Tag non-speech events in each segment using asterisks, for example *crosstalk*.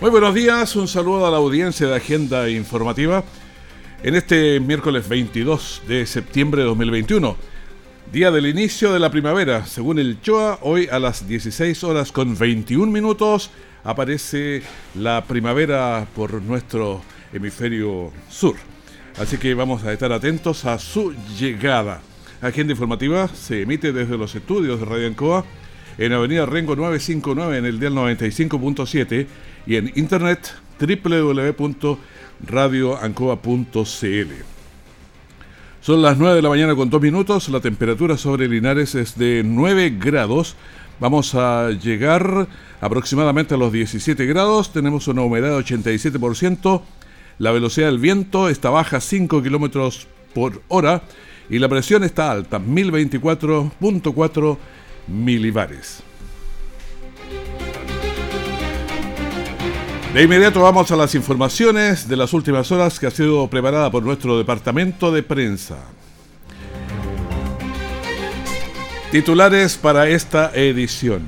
Muy buenos días, un saludo a la audiencia de Agenda Informativa en este miércoles 22 de septiembre de 2021, día del inicio de la primavera. Según el CHOA, hoy a las 16 horas con 21 minutos aparece la primavera por nuestro hemisferio sur. Así que vamos a estar atentos a su llegada. Agenda Informativa se emite desde los estudios de Radio Ancoa en Avenida Rengo 959 en el día 95.7 y en internet www.radioancoa.cl. Son las 9 de la mañana con 2 minutos, la temperatura sobre Linares es de 9 grados. Vamos a llegar aproximadamente a los 17 grados, tenemos una humedad de 87%, la velocidad del viento está baja 5 kilómetros por hora y la presión está alta, 1024.4 milibares. De inmediato vamos a las informaciones de las últimas horas que ha sido preparada por nuestro departamento de prensa. Titulares para esta edición.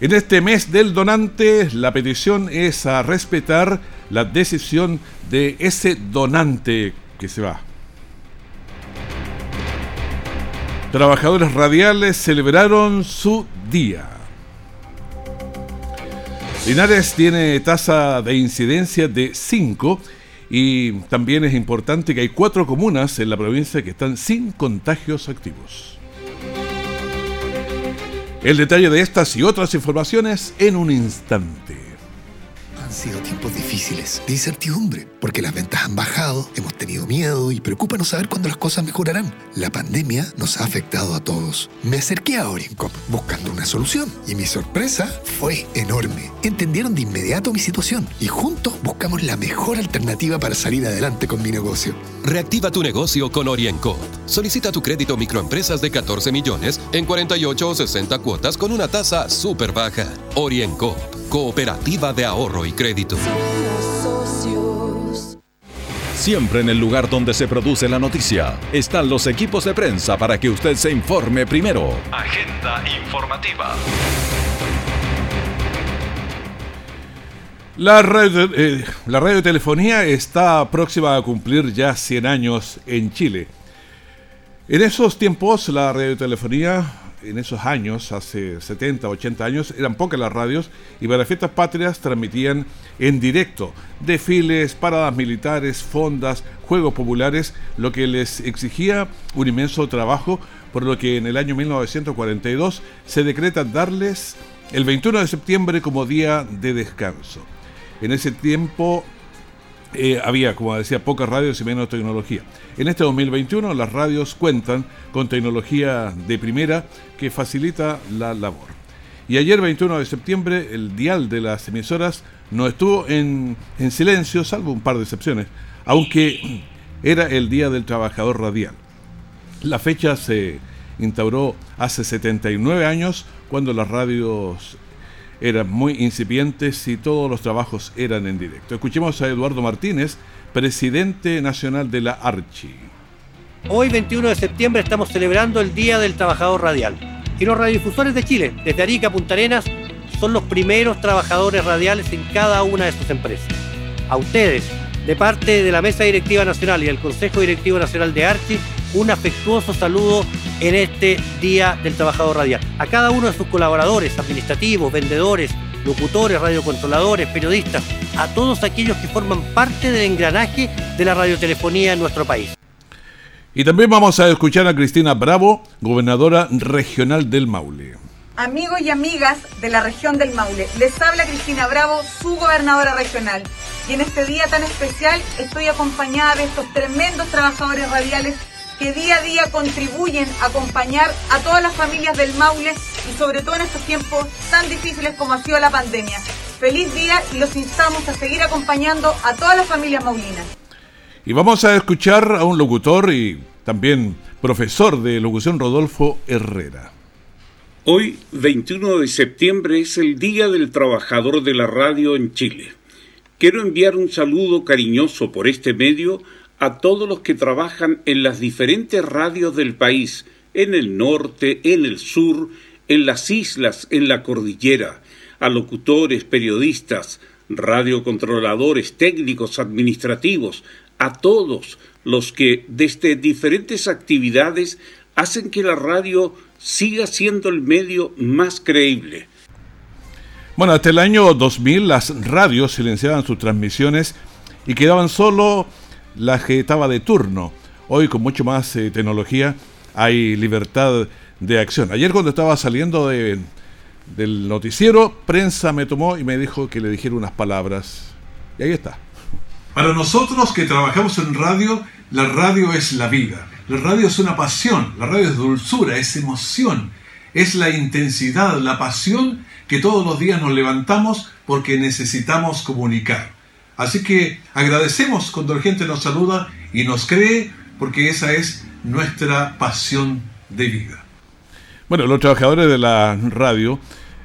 En este mes del donante, la petición es a respetar la decisión de ese donante que se va. Trabajadores radiales celebraron su día. Linares tiene tasa de incidencia de 5 y también es importante que hay cuatro comunas en la provincia que están sin contagios activos. El detalle de estas y otras informaciones en un instante. Han sido tiempos difíciles, de incertidumbre, porque las ventas han bajado, hemos tenido miedo y preocupa no saber cuándo las cosas mejorarán. La pandemia nos ha afectado a todos. Me acerqué a Oriencop buscando una solución y mi sorpresa fue enorme. Entendieron de inmediato mi situación y juntos buscamos la mejor alternativa para salir adelante con mi negocio. Reactiva tu negocio con Oriencop. Solicita tu crédito microempresas de 14 millones en 48 o 60 cuotas con una tasa súper baja. Oriencop, cooperativa de ahorro y crédito. Siempre en el lugar donde se produce la noticia están los equipos de prensa para que usted se informe primero. Agenda informativa. La, radio, eh, la radiotelefonía está próxima a cumplir ya 100 años en Chile. En esos tiempos la radiotelefonía en esos años, hace 70, 80 años, eran pocas las radios y para fiestas patrias transmitían en directo desfiles, paradas militares, fondas, juegos populares, lo que les exigía un inmenso trabajo, por lo que en el año 1942 se decreta darles el 21 de septiembre como día de descanso. En ese tiempo eh, había, como decía, pocas radios y menos tecnología. En este 2021 las radios cuentan con tecnología de primera que facilita la labor. Y ayer 21 de septiembre el dial de las emisoras no estuvo en, en silencio, salvo un par de excepciones, aunque *clears throat* era el Día del Trabajador Radial. La fecha se instauró hace 79 años cuando las radios eran muy incipientes y todos los trabajos eran en directo. Escuchemos a Eduardo Martínez, presidente nacional de la ARCHI. Hoy, 21 de septiembre, estamos celebrando el Día del Trabajador Radial. Y los radiodifusores de Chile, desde Arica a Punta Arenas, son los primeros trabajadores radiales en cada una de sus empresas. A ustedes, de parte de la Mesa Directiva Nacional y del Consejo Directivo Nacional de ARCHI, un afectuoso saludo en este Día del Trabajador Radial. A cada uno de sus colaboradores, administrativos, vendedores, locutores, radiocontroladores, periodistas, a todos aquellos que forman parte del engranaje de la radiotelefonía en nuestro país. Y también vamos a escuchar a Cristina Bravo, gobernadora regional del Maule. Amigos y amigas de la región del Maule, les habla Cristina Bravo, su gobernadora regional. Y en este día tan especial estoy acompañada de estos tremendos trabajadores radiales que día a día contribuyen a acompañar a todas las familias del Maule y sobre todo en estos tiempos tan difíciles como ha sido la pandemia. Feliz día y los instamos a seguir acompañando a todas las familias maulinas. Y vamos a escuchar a un locutor y también profesor de locución Rodolfo Herrera. Hoy, 21 de septiembre, es el Día del Trabajador de la Radio en Chile. Quiero enviar un saludo cariñoso por este medio a todos los que trabajan en las diferentes radios del país, en el norte, en el sur, en las islas, en la cordillera, a locutores, periodistas, radiocontroladores, técnicos, administrativos, a todos los que desde diferentes actividades hacen que la radio siga siendo el medio más creíble. Bueno, hasta el año 2000 las radios silenciaban sus transmisiones y quedaban solo las que estaba de turno. Hoy con mucho más eh, tecnología hay libertad de acción. Ayer cuando estaba saliendo de, del noticiero, prensa me tomó y me dijo que le dijera unas palabras. Y ahí está. Para nosotros que trabajamos en radio, la radio es la vida. La radio es una pasión, la radio es dulzura, es emoción, es la intensidad, la pasión que todos los días nos levantamos porque necesitamos comunicar. Así que agradecemos cuando la gente nos saluda y nos cree porque esa es nuestra pasión de vida. Bueno, los trabajadores de la radio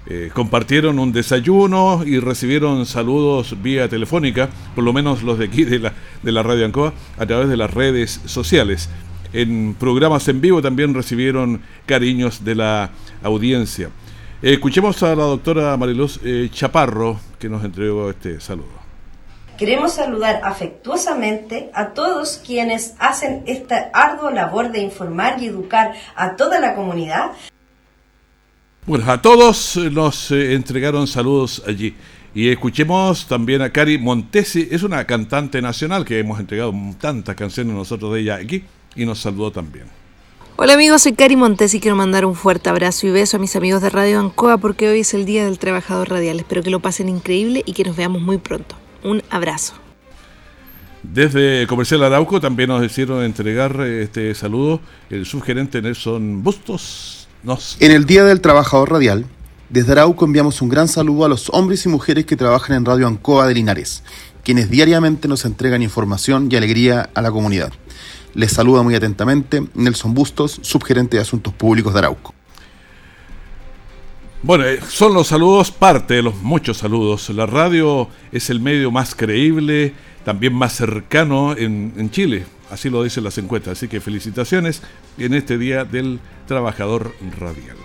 eh, compartieron un desayuno y recibieron saludos vía telefónica, por lo menos los de aquí de la, de la Radio Ancoa, a través de las redes sociales. En programas en vivo también recibieron cariños de la audiencia. Escuchemos a la doctora Mariluz eh, Chaparro que nos entregó este saludo. Queremos saludar afectuosamente a todos quienes hacen esta ardua labor de informar y educar a toda la comunidad. Bueno, a todos nos eh, entregaron saludos allí. Y escuchemos también a Cari Montesi, es una cantante nacional que hemos entregado tantas canciones nosotros de ella aquí y nos saludó también. Hola amigos, soy Cari Montesi y quiero mandar un fuerte abrazo y beso a mis amigos de Radio Ancoa porque hoy es el Día del Trabajador Radial. Espero que lo pasen increíble y que nos veamos muy pronto. Un abrazo. Desde Comercial Arauco también nos hicieron entregar este saludo el subgerente Nelson Bustos en el Día del Trabajador Radial, desde Arauco enviamos un gran saludo a los hombres y mujeres que trabajan en Radio Ancoa de Linares, quienes diariamente nos entregan información y alegría a la comunidad. Les saluda muy atentamente Nelson Bustos, subgerente de Asuntos Públicos de Arauco. Bueno, eh, son los saludos parte de los muchos saludos. La radio es el medio más creíble, también más cercano en, en Chile. Así lo dicen las encuestas. Así que felicitaciones en este Día del Trabajador Radial.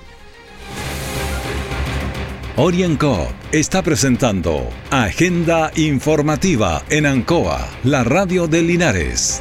Orienco está presentando Agenda Informativa en Ancoa, la radio de Linares.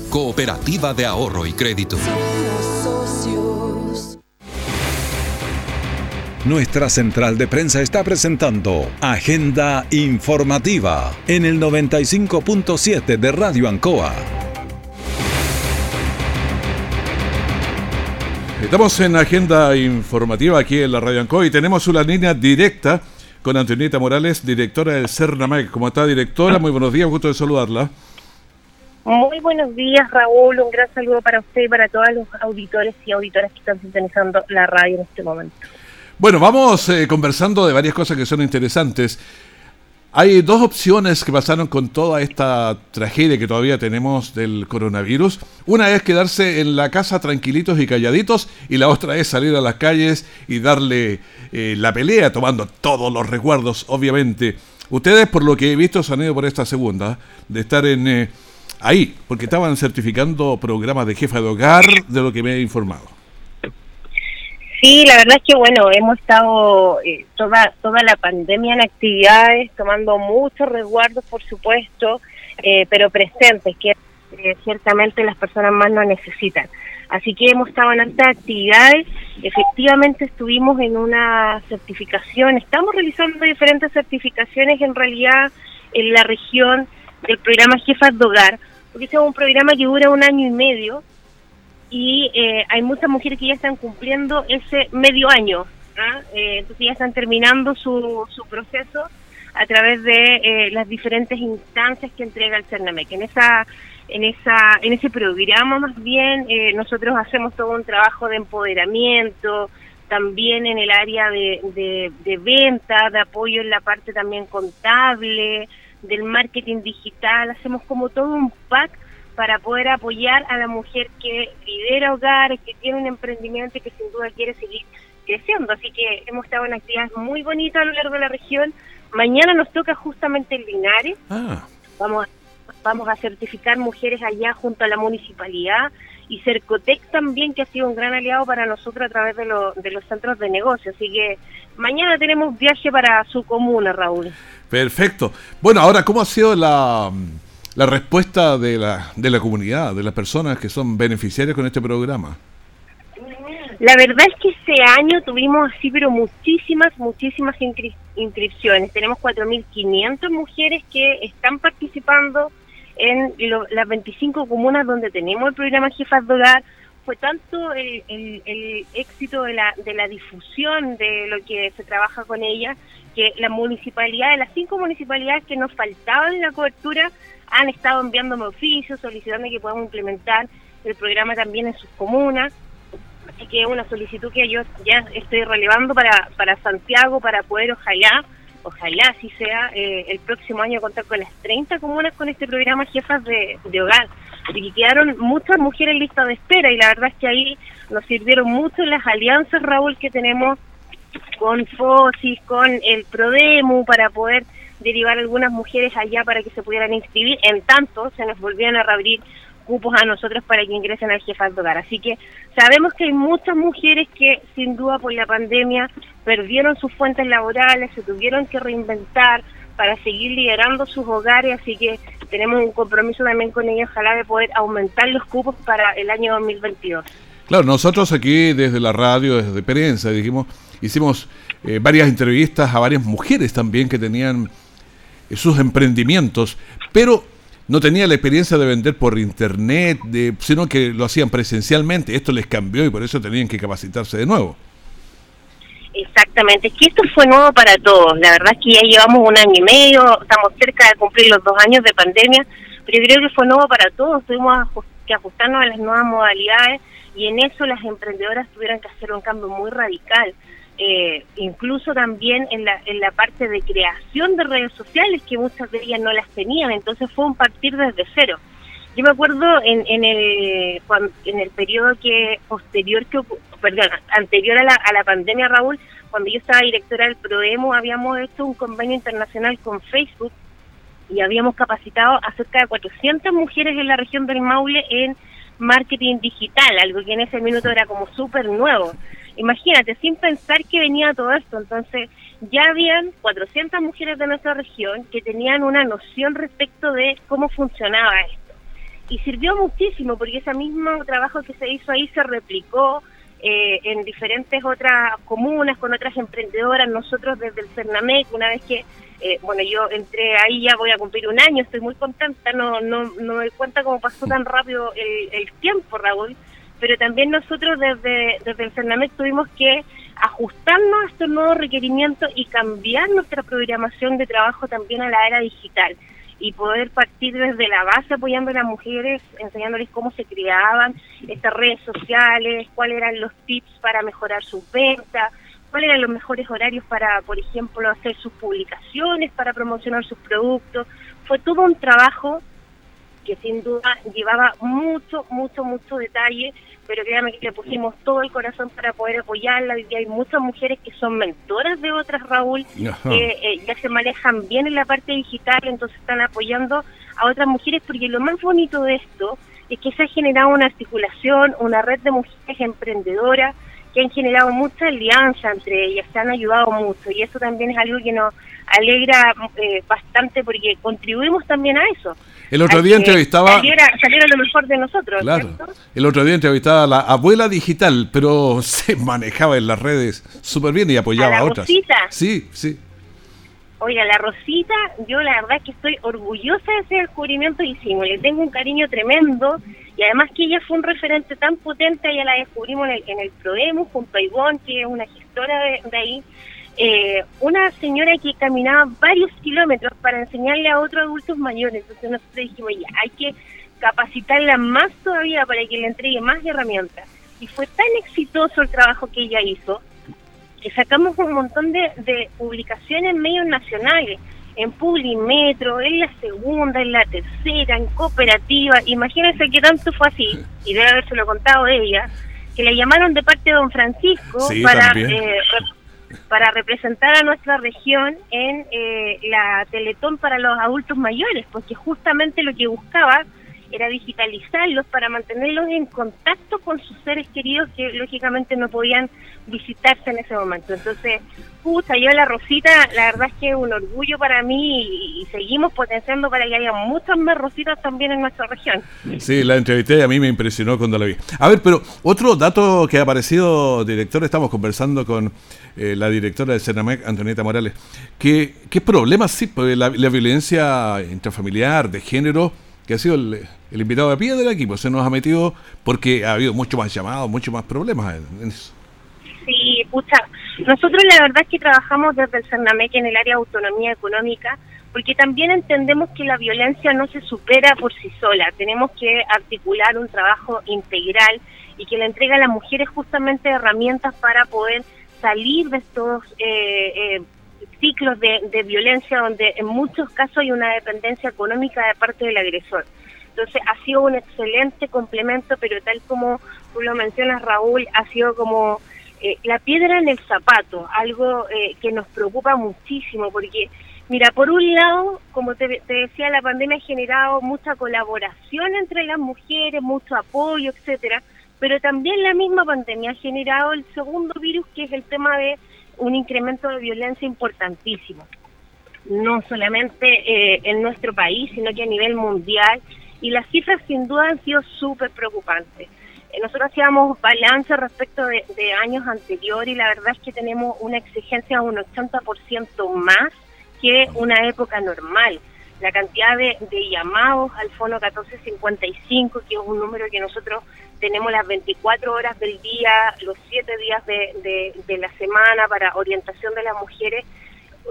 cooperativa de ahorro y crédito. Nuestra central de prensa está presentando Agenda Informativa en el 95.7 de Radio Ancoa. Estamos en Agenda Informativa aquí en la Radio Ancoa y tenemos una línea directa con Antonieta Morales, directora del CERNAMEC. ¿Cómo está, directora? Muy buenos días, gusto de saludarla. Muy buenos días, Raúl. Un gran saludo para usted y para todos los auditores y auditoras que están sintonizando la radio en este momento. Bueno, vamos eh, conversando de varias cosas que son interesantes. Hay dos opciones que pasaron con toda esta tragedia que todavía tenemos del coronavirus. Una es quedarse en la casa tranquilitos y calladitos y la otra es salir a las calles y darle eh, la pelea tomando todos los recuerdos, obviamente. Ustedes, por lo que he visto, se han ido por esta segunda, de estar en... Eh, ahí, porque estaban certificando programas de jefa de hogar, de lo que me he informado. Sí, la verdad es que bueno, hemos estado eh, toda toda la pandemia en actividades, tomando muchos resguardos, por supuesto, eh, pero presentes, que eh, ciertamente las personas más lo necesitan. Así que hemos estado en altas actividades, efectivamente estuvimos en una certificación, estamos realizando diferentes certificaciones en realidad en la región del programa Jefas de Hogar, porque es un programa que dura un año y medio y eh, hay muchas mujeres que ya están cumpliendo ese medio año, ¿ah? eh, entonces ya están terminando su, su proceso a través de eh, las diferentes instancias que entrega el CERNAMEC. En esa en esa en ese programa más bien nosotros hacemos todo un trabajo de empoderamiento, también en el área de, de venta, de apoyo en la parte también contable, del marketing digital, hacemos como todo un pack para poder apoyar a la mujer que lidera hogares, que tiene un emprendimiento y que sin duda quiere seguir creciendo. Así que hemos estado en actividades muy bonitas a lo largo de la región. Mañana nos toca justamente el Linares. Ah. Vamos, vamos a certificar mujeres allá junto a la municipalidad y Cercotec también, que ha sido un gran aliado para nosotros a través de, de los centros de negocio. Así que mañana tenemos viaje para su comuna, Raúl. Perfecto. Bueno, ahora, ¿cómo ha sido la la respuesta de la, de la comunidad, de las personas que son beneficiarias con este programa? La verdad es que este año tuvimos así, pero muchísimas, muchísimas inscripciones. Tenemos 4.500 mujeres que están participando en las 25 comunas donde tenemos el programa Jefas de Hogar. Fue tanto el, el, éxito de la, de la difusión de lo que se trabaja con ella, que la municipalidad, de las cinco municipalidades que nos faltaban en la cobertura, han estado enviándome oficios solicitando que podamos implementar el programa también en sus comunas. Así que es una solicitud que yo ya estoy relevando para, para Santiago para poder, ojalá, ojalá así sea, eh, el próximo año contar con las 30 comunas con este programa Jefas de, de Hogar. Y quedaron muchas mujeres en lista de espera y la verdad es que ahí nos sirvieron mucho las alianzas, Raúl, que tenemos con FOSIS, con el PRODEMU, para poder derivar algunas mujeres allá para que se pudieran inscribir, en tanto se nos volvían a reabrir cupos a nosotros para que ingresen al jefe de hogar. Así que sabemos que hay muchas mujeres que sin duda por la pandemia perdieron sus fuentes laborales, se tuvieron que reinventar para seguir liderando sus hogares, así que tenemos un compromiso también con ellos, ojalá de poder aumentar los cupos para el año 2022. Claro, nosotros aquí desde la radio, desde prensa, dijimos, hicimos eh, varias entrevistas a varias mujeres también que tenían sus emprendimientos, pero no tenía la experiencia de vender por internet, de, sino que lo hacían presencialmente. Esto les cambió y por eso tenían que capacitarse de nuevo. Exactamente, es que esto fue nuevo para todos. La verdad es que ya llevamos un año y medio, estamos cerca de cumplir los dos años de pandemia, pero yo creo que fue nuevo para todos. Tuvimos que ajustarnos a las nuevas modalidades y en eso las emprendedoras tuvieron que hacer un cambio muy radical eh, incluso también en la, en la parte de creación de redes sociales, que muchas de ellas no las tenían, entonces fue un partir desde cero. Yo me acuerdo en, en el en el periodo que posterior que perdón anterior a la, a la pandemia Raúl cuando yo estaba directora del Proemo habíamos hecho un convenio internacional con Facebook y habíamos capacitado a cerca de 400 mujeres en la región del Maule en marketing digital algo que en ese minuto era como súper nuevo Imagínate, sin pensar que venía todo esto. Entonces, ya habían 400 mujeres de nuestra región que tenían una noción respecto de cómo funcionaba esto. Y sirvió muchísimo porque ese mismo trabajo que se hizo ahí se replicó eh, en diferentes otras comunas, con otras emprendedoras. Nosotros desde el Cernamec, una vez que, eh, bueno, yo entré ahí, ya voy a cumplir un año, estoy muy contenta, no, no, no me doy cuenta cómo pasó tan rápido el, tiempo, Raúl pero también nosotros desde, desde el CERNAMEC tuvimos que ajustarnos a estos nuevos requerimientos y cambiar nuestra programación de trabajo también a la era digital y poder partir desde la base apoyando a las mujeres, enseñándoles cómo se creaban estas redes sociales, cuáles eran los tips para mejorar sus ventas, cuáles eran los mejores horarios para, por ejemplo, hacer sus publicaciones, para promocionar sus productos. Fue todo un trabajo que sin duda llevaba mucho, mucho, mucho detalle pero créanme que le pusimos todo el corazón para poder apoyarla. y hay muchas mujeres que son mentoras de otras, Raúl, que eh, ya se manejan bien en la parte digital, entonces están apoyando a otras mujeres, porque lo más bonito de esto es que se ha generado una articulación, una red de mujeres emprendedoras que han generado mucha alianza entre ellas, se han ayudado mucho y eso también es algo que nos alegra eh, bastante porque contribuimos también a eso. El otro día entrevistaba... Saliera, saliera, lo mejor de nosotros. Claro. El otro día entrevistaba a la abuela digital, pero *laughs* se manejaba en las redes súper bien y apoyaba a, otras. Sí, sí. Oiga, la Rosita, yo la verdad que estoy orgullosa de ese descubrimiento que hicimos. Le tengo un cariño tremendo y además que ella fue un referente tan potente, ella la descubrimos en el, en el junto a Ivonne, que es una gestora de, ahí. Eh, una señora que caminaba varios kilómetros para enseñarle a otros adultos mayores. Entonces nosotros dijimos, ya, hay que capacitarla más todavía para que le entregue más herramientas. Y fue tan exitoso el trabajo que ella hizo sacamos un montón de, publicaciones en medios nacionales, en Publimetro, en la segunda, en la tercera, en cooperativa. Imagínense que tanto fue así, y debe haberse lo contado ella, que le llamaron de parte de don Francisco para, eh, para representar a nuestra región en eh, la Teletón para los adultos mayores, porque justamente lo que buscaba era digitalizarlos para mantenerlos en contacto con sus seres queridos que lógicamente no podían visitarse en ese momento. Entonces, pucha, yo la Rosita, la verdad es que es un orgullo para mí y, seguimos potenciando para que haya muchas más Rositas también en nuestra región. Sí, la entrevisté y a mí me impresionó cuando la vi. A ver, pero otro dato que ha aparecido, director, estamos conversando con eh, la directora de Senamec, Antonieta Morales, que, ¿qué problemas sí? Pues la, la violencia intrafamiliar, de género, que ha sido el, invitado de pie del equipo, se nos ha metido porque ha habido mucho más llamados, mucho más problemas en, eso. Sí, pucha, nosotros la verdad es que trabajamos desde el CERNAMEC en el área de autonomía económica, porque también entendemos que la violencia no se supera por sí sola, tenemos que articular un trabajo integral y que le entrega a las mujeres justamente herramientas para poder salir de estos eh, eh, ciclos de, violencia donde en muchos casos hay una dependencia económica de parte del agresor. Entonces ha sido un excelente complemento, pero tal como tú lo mencionas, Raúl, ha sido como eh, la piedra en el zapato, algo eh, que nos preocupa muchísimo, porque, mira, por un lado, como te, te, decía, la pandemia ha generado mucha colaboración entre las mujeres, mucho apoyo, etcétera, pero también la misma pandemia ha generado el segundo virus, que es el tema de un incremento de violencia importantísimo, no solamente eh, en nuestro país, sino que a nivel mundial, y las cifras sin duda han sido súper preocupantes. Eh, nosotros hacíamos balance respecto de, años anteriores y la verdad es que tenemos una exigencia un 80% más que una época normal. La cantidad de, de llamados al Fono 1455, que es un número que nosotros tenemos las 24 horas del día, los 7 días de, de, la semana para orientación de las mujeres.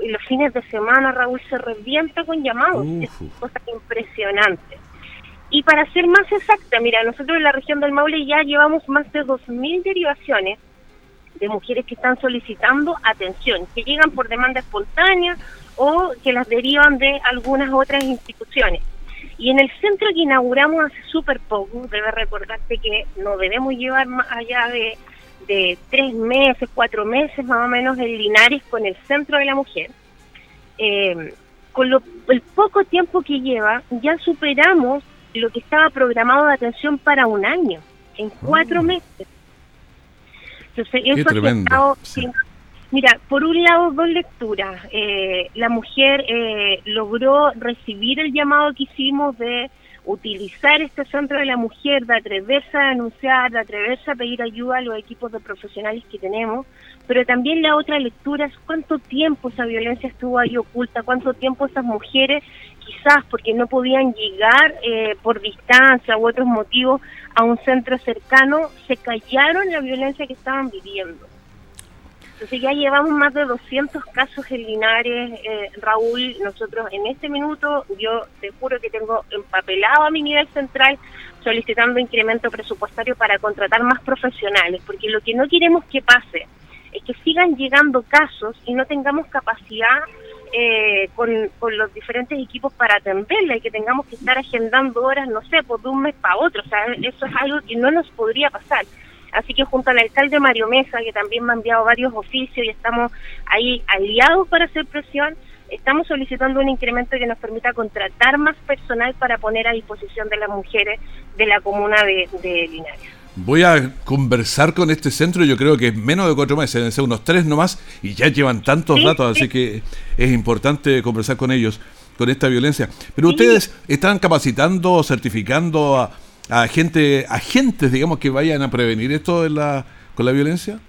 Y los fines de semana, Raúl, se revienta con llamados. Es cosa impresionante. Y para ser más exacta, mira, nosotros en la región del Maule ya llevamos más de 2.000 derivaciones de mujeres que están solicitando atención, que llegan por demanda espontánea o que las derivan de algunas otras instituciones. Y en el centro que inauguramos hace súper poco, debe recordarte que no debemos llevar más allá de, de tres meses, cuatro meses más o menos en Linares con el centro de la mujer. Eh, con lo, el poco tiempo que lleva, ya superamos lo que estaba programado de atención para un año, en cuatro ah. meses. Entonces, eso ha estado, Mira, por un lado, dos lecturas. Eh, la mujer eh, logró recibir el llamado que hicimos de utilizar este centro de la mujer, de atreverse a denunciar, de atreverse a pedir ayuda a los equipos de profesionales que tenemos, pero también la otra lectura es cuánto tiempo esa violencia estuvo ahí oculta, cuánto tiempo esas mujeres, quizás porque no podían llegar eh, por distancia u otros motivos a un centro cercano, se callaron la violencia que estaban viviendo. Entonces ya llevamos más de 200 casos en Linares, eh, Raúl. Nosotros en este minuto, yo te juro que tengo empapelado a mi nivel central solicitando incremento presupuestario para contratar más profesionales, porque lo que no queremos que pase es que sigan llegando casos y no tengamos capacidad eh, con, los diferentes equipos para atenderla y que tengamos que estar agendando horas, no sé, por de un mes para otro. O sea, eso es algo que no nos podría pasar. Así que junto al alcalde Mario Mesa, que también me ha enviado varios oficios y estamos ahí aliados para hacer presión, estamos solicitando un incremento que nos permita contratar más personal para poner a disposición de las mujeres de la comuna de, Linares. Voy a conversar con este centro, yo creo que es menos de cuatro meses, deben ser unos tres nomás, y ya llevan tantos datos, así que es importante conversar con ellos con esta violencia. Pero ustedes están capacitando, certificando a, a gente, agentes, digamos, que vayan a prevenir esto de la, con la violencia.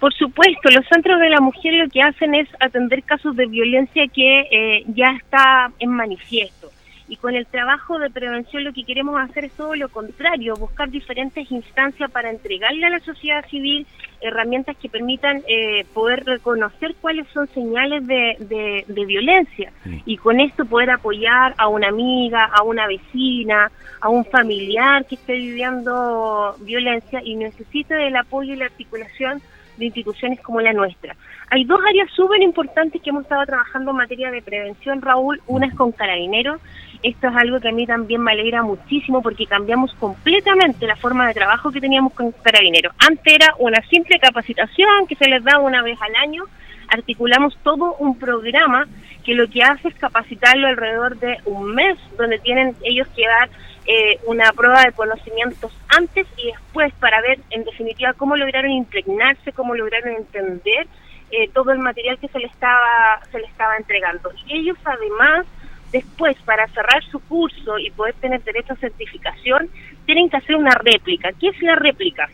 Por supuesto, los centros de la mujer lo que hacen es atender casos de violencia que eh, ya está en manifiesto. Y con el trabajo de prevención lo que queremos hacer es todo lo contrario, buscar diferentes instancias para entregarle a la sociedad civil herramientas que permitan eh, poder reconocer cuáles son señales de, de, violencia y con esto poder apoyar a una amiga, a una vecina, a un familiar que esté viviendo violencia y necesite del apoyo y la articulación de instituciones como la nuestra. Hay dos áreas súper importantes que hemos estado trabajando en materia de prevención, Raúl. Una es con carabineros. Esto es algo que a mí también me alegra muchísimo porque cambiamos completamente la forma de trabajo que teníamos con carabineros. Antes era una simple capacitación que se les daba una vez al año. Articulamos todo un programa que lo que hace es capacitarlo alrededor de un mes, donde tienen ellos que dar eh, una prueba de conocimientos antes y después para ver en definitiva cómo lograron impregnarse, cómo lograron entender eh, todo el material que se le estaba se le estaba entregando. Y ellos además después para cerrar su curso y poder tener derecho a certificación tienen que hacer una réplica. ¿Qué es la réplica?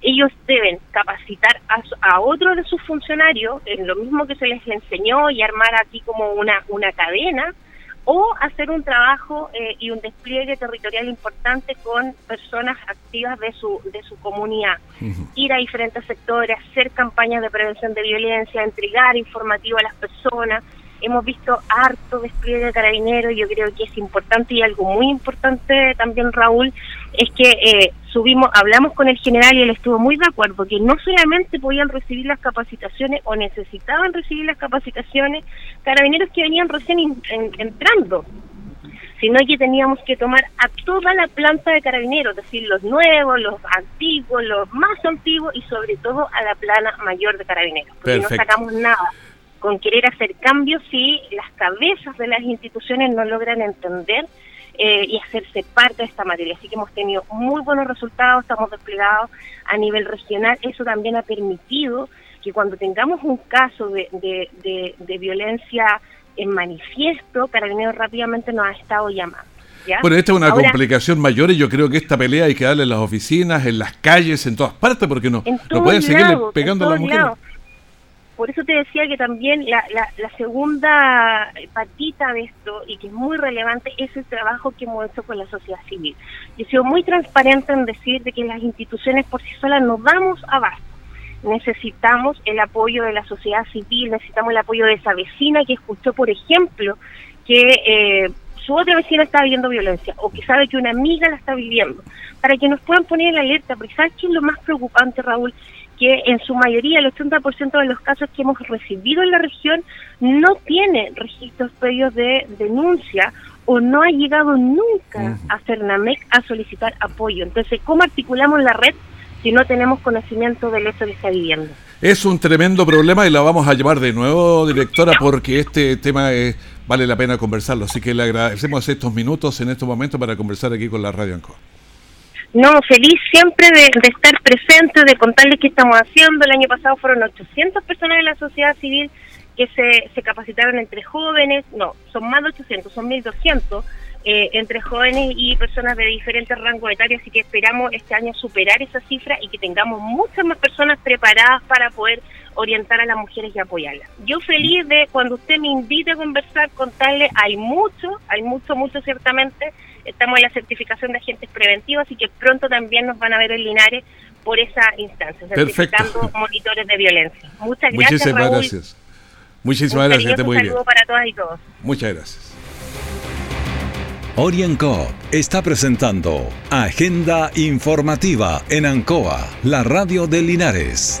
Ellos deben capacitar a, a otro de sus funcionarios en lo mismo que se les enseñó y armar aquí como una, una cadena o hacer un trabajo eh, y un despliegue territorial importante con personas activas de su, de su comunidad. Ir a diferentes sectores, hacer campañas de prevención de violencia, entregar informativo a las personas, hemos visto harto despliegue de carabineros, yo creo que es importante y algo muy importante también, Raúl, es que eh, subimos, hablamos con el general y él estuvo muy de acuerdo que no solamente podían recibir las capacitaciones o necesitaban recibir las capacitaciones carabineros que venían recién entrando, sino que teníamos que tomar a toda la planta de carabineros, es decir, los nuevos, los antiguos, los más antiguos y sobre todo a la plana mayor de carabineros, porque no sacamos nada con querer hacer cambios si las cabezas de las instituciones no logran entender eh, y hacerse parte de esta materia. Así que hemos tenido muy buenos resultados, estamos desplegados a nivel regional. Eso también ha permitido que cuando tengamos un caso de, de, violencia en manifiesto, Carabineros rápidamente nos ha estado llamando. Bueno, esta es una complicación mayor y yo creo que esta pelea hay que darle en las oficinas, en las calles, en todas partes, porque no, no pueden seguirle pegando a las mujeres por eso te decía que también la, la, segunda patita de esto, y que es muy relevante, es el trabajo que hemos hecho con la sociedad civil. Yo he sido muy transparente en decir de que las instituciones por sí solas no damos abasto. Necesitamos el apoyo de la sociedad civil, necesitamos el apoyo de esa vecina que escuchó, por ejemplo, que eh, su otra vecina está viviendo violencia o que sabe que una amiga la está viviendo, para que nos puedan poner en alerta, porque ¿sabes qué es lo más preocupante, Raúl? Que en su mayoría, el 80% de los casos que hemos recibido en la región no tiene registros previos de denuncia o no ha llegado nunca a Cernamec a solicitar apoyo. Entonces, ¿cómo articulamos la red si no tenemos conocimiento del hecho que está viviendo? Es un tremendo problema y la vamos a llevar de nuevo, directora, porque este tema vale la pena conversarlo. Así que le agradecemos estos minutos en estos momentos para conversar aquí con la Radio Anco. No, feliz siempre de, estar presente, de contarles qué estamos haciendo. El año pasado fueron 800 personas de la sociedad civil que se, se capacitaron entre jóvenes, no, son más de 800, son 1200 eh, entre jóvenes y personas de diferentes rangos etarios, así que esperamos este año superar esa cifra y que tengamos muchas más personas preparadas para poder orientar a las mujeres y apoyarlas. Yo feliz de cuando usted me invite a conversar, contarle, hay mucho, hay mucho, mucho ciertamente, estamos en la certificación de agentes preventivos, así que pronto también nos van a ver en Linares por esa instancia, certificando *laughs* monitores de violencia. Muchas gracias. Muchísimas gracias. Muchísimas gracias. Un muy saludo para todas y todos. Muchas gracias. Orienco está presentando Agenda Informativa en Ancoa, la radio de Linares.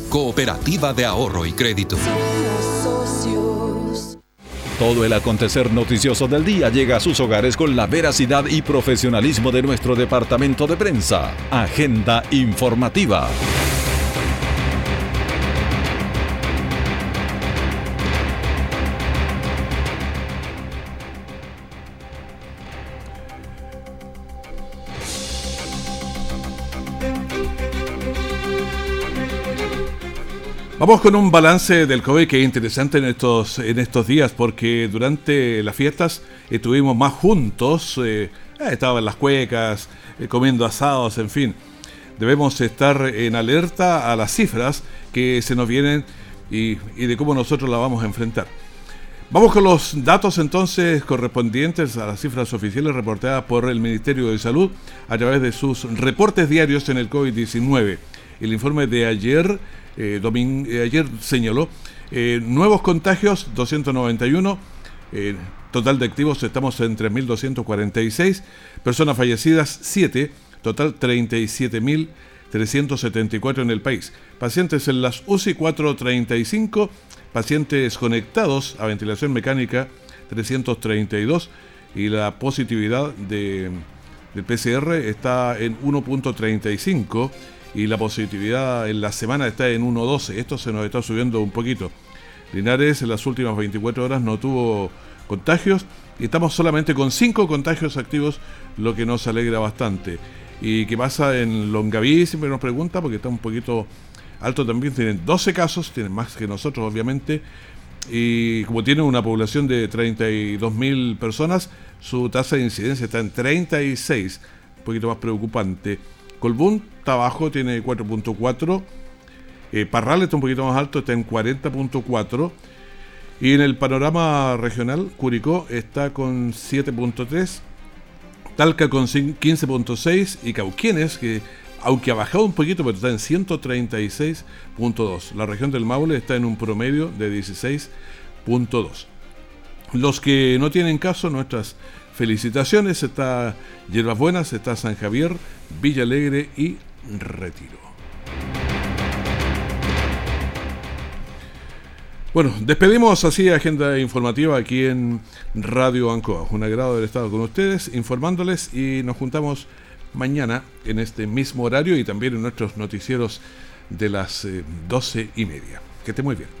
cooperativa de ahorro y crédito. Todo el acontecer noticioso del día llega a sus hogares con la veracidad y profesionalismo de nuestro departamento de prensa. Agenda informativa. Vamos con un balance del COVID que es interesante en estos, en estos días porque durante las fiestas estuvimos más juntos, eh, eh, estaban las cuecas, eh, comiendo asados, en fin. Debemos estar en alerta a las cifras que se nos vienen y, y de cómo nosotros la vamos a enfrentar. Vamos con los datos entonces correspondientes a las cifras oficiales reportadas por el Ministerio de Salud a través de sus reportes diarios en el COVID-19. El informe de ayer eh, eh, ayer señaló, eh, nuevos contagios 291, total de activos estamos en 3.246, personas fallecidas 7, total 37.374 en el país, pacientes en las UCI 435, pacientes conectados a ventilación mecánica 332 y la positividad de, del PCR está en 1.35 y la positividad en la semana está en 1.12. Esto se nos está subiendo un poquito. Linares en las últimas 24 horas no tuvo contagios y estamos solamente con 5 contagios activos, lo que nos alegra bastante. ¿Y qué pasa en Longaví? Siempre nos pregunta, porque está un poquito alto también. Tienen 12 casos, tienen más que nosotros, obviamente. Y como tienen una población de 32.000 personas, su tasa de incidencia está en 36, un poquito más preocupante. Colbún está abajo, tiene 4.4. Eh, Parral está un poquito más alto, está en 40.4. Y en el panorama regional, Curicó está con 7.3. Talca con 15.6 y Cauquienes, que aunque ha bajado un poquito, pero está en 136.2. La región del Maule está en un promedio de 16.2. Los que no tienen caso, nuestras felicitaciones, está Hierbas Buenas, está San Javier, Villa Alegre y Retiro. Bueno, despedimos así agenda informativa aquí en Radio Ancoa. Un agrado haber estado con ustedes, informándoles y nos juntamos mañana en este mismo horario y también en nuestros noticieros de las eh, doce y media. Que esté muy bien.